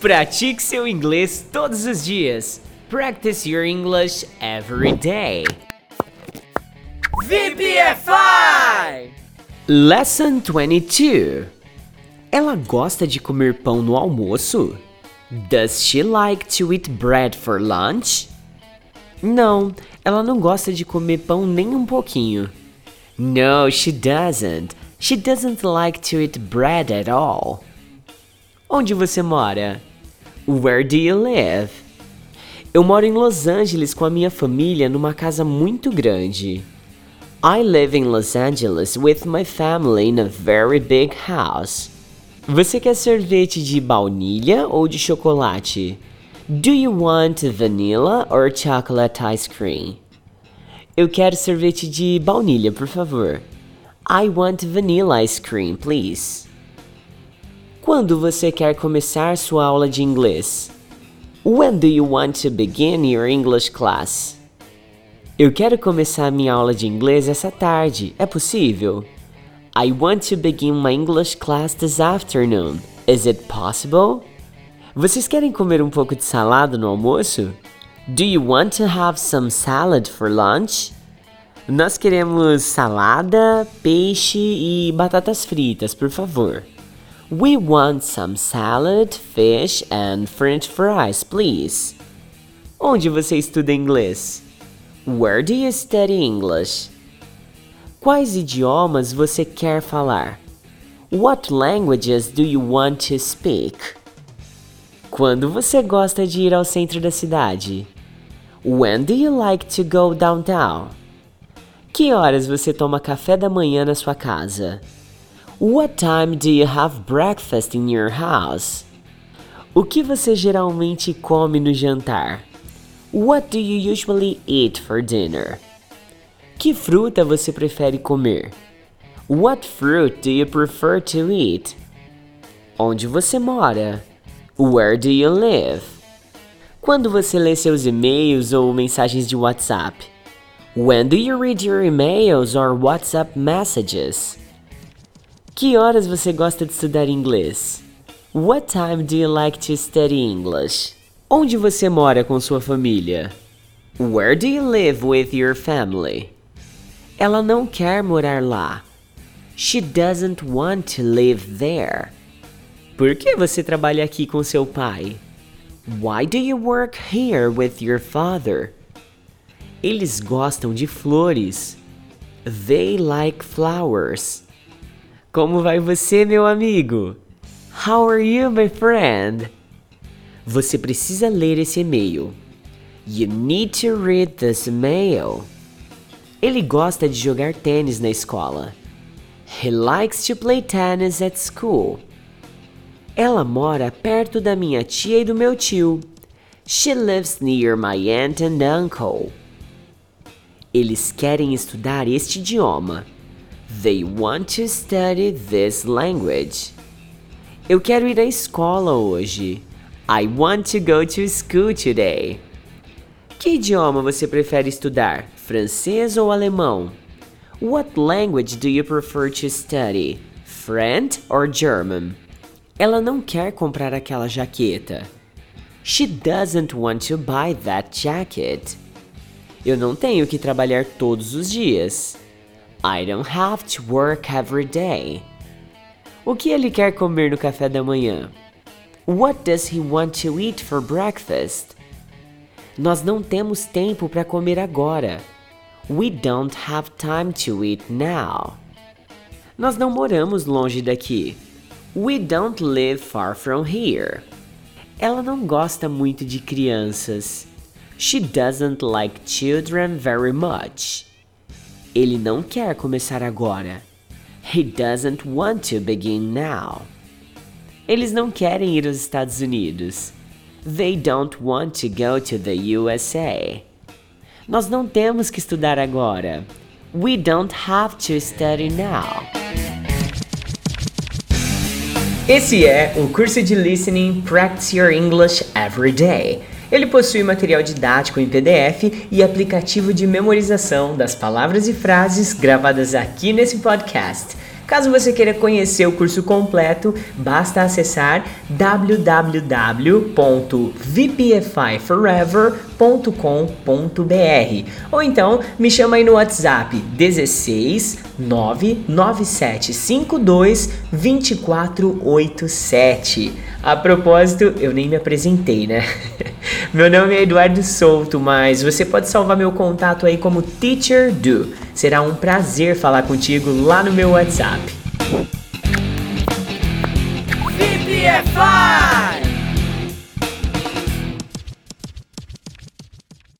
Pratique seu inglês todos os dias. Practice your English every day. VPFI! Lesson 22. Ela gosta de comer pão no almoço? Does she like to eat bread for lunch? Não, ela não gosta de comer pão nem um pouquinho. No, she doesn't. She doesn't like to eat bread at all. Onde você mora? Where do you live? Eu moro em Los Angeles com a minha família numa casa muito grande. I live in Los Angeles with my family in a very big house. Você quer sorvete de baunilha ou de chocolate? Do you want vanilla or chocolate ice cream? Eu quero sorvete de baunilha, por favor. I want vanilla ice cream, please. Quando você quer começar sua aula de inglês? When do you want to begin your English class? Eu quero começar minha aula de inglês essa tarde. É possível? I want to begin my English class this afternoon. Is it possible? Vocês querem comer um pouco de salada no almoço? Do you want to have some salad for lunch? Nós queremos salada, peixe e batatas fritas, por favor. We want some salad, fish and french fries, please. Onde você estuda inglês? Where do you study English? Quais idiomas você quer falar? What languages do you want to speak? Quando você gosta de ir ao centro da cidade? When do you like to go downtown? Que horas você toma café da manhã na sua casa? What time do you have breakfast in your house? O que você geralmente come no jantar? What do you usually eat for dinner? Que fruta você prefere comer? What fruit do you prefer to eat? Onde você mora? Where do you live? Quando você lê seus e-mails ou mensagens de WhatsApp? When do you read your emails or WhatsApp messages? Que horas você gosta de estudar inglês? What time do you like to study English? Onde você mora com sua família? Where do you live with your family? Ela não quer morar lá. She doesn't want to live there. Por que você trabalha aqui com seu pai? Why do you work here with your father? Eles gostam de flores. They like flowers. Como vai você, meu amigo? How are you, my friend? Você precisa ler esse e-mail. You need to read this email. Ele gosta de jogar tênis na escola. He likes to play tennis at school. Ela mora perto da minha tia e do meu tio. She lives near my aunt and uncle. Eles querem estudar este idioma. They want to study this language. Eu quero ir à escola hoje. I want to go to school today. Que idioma você prefere estudar? Francês ou alemão? What language do you prefer to study? French or German? Ela não quer comprar aquela jaqueta. She doesn't want to buy that jacket. Eu não tenho que trabalhar todos os dias. I don't have to work every day. O que ele quer comer no café da manhã? What does he want to eat for breakfast? Nós não temos tempo para comer agora. We don't have time to eat now. Nós não moramos longe daqui. We don't live far from here. Ela não gosta muito de crianças. She doesn't like children very much. Ele não quer começar agora. He doesn't want to begin now. Eles não querem ir aos Estados Unidos. They don't want to go to the USA. Nós não temos que estudar agora. We don't have to study now. Esse é o curso de Listening Practice Your English Every Day. Ele possui material didático em PDF e aplicativo de memorização das palavras e frases gravadas aqui nesse podcast. Caso você queira conhecer o curso completo, basta acessar www.vpfiforever.com.br ou então me chama aí no WhatsApp 16 99752 2487. A propósito, eu nem me apresentei, né? Meu nome é Eduardo Souto, mas você pode salvar meu contato aí como Teacher Do. Será um prazer falar contigo lá no meu WhatsApp. VPFI!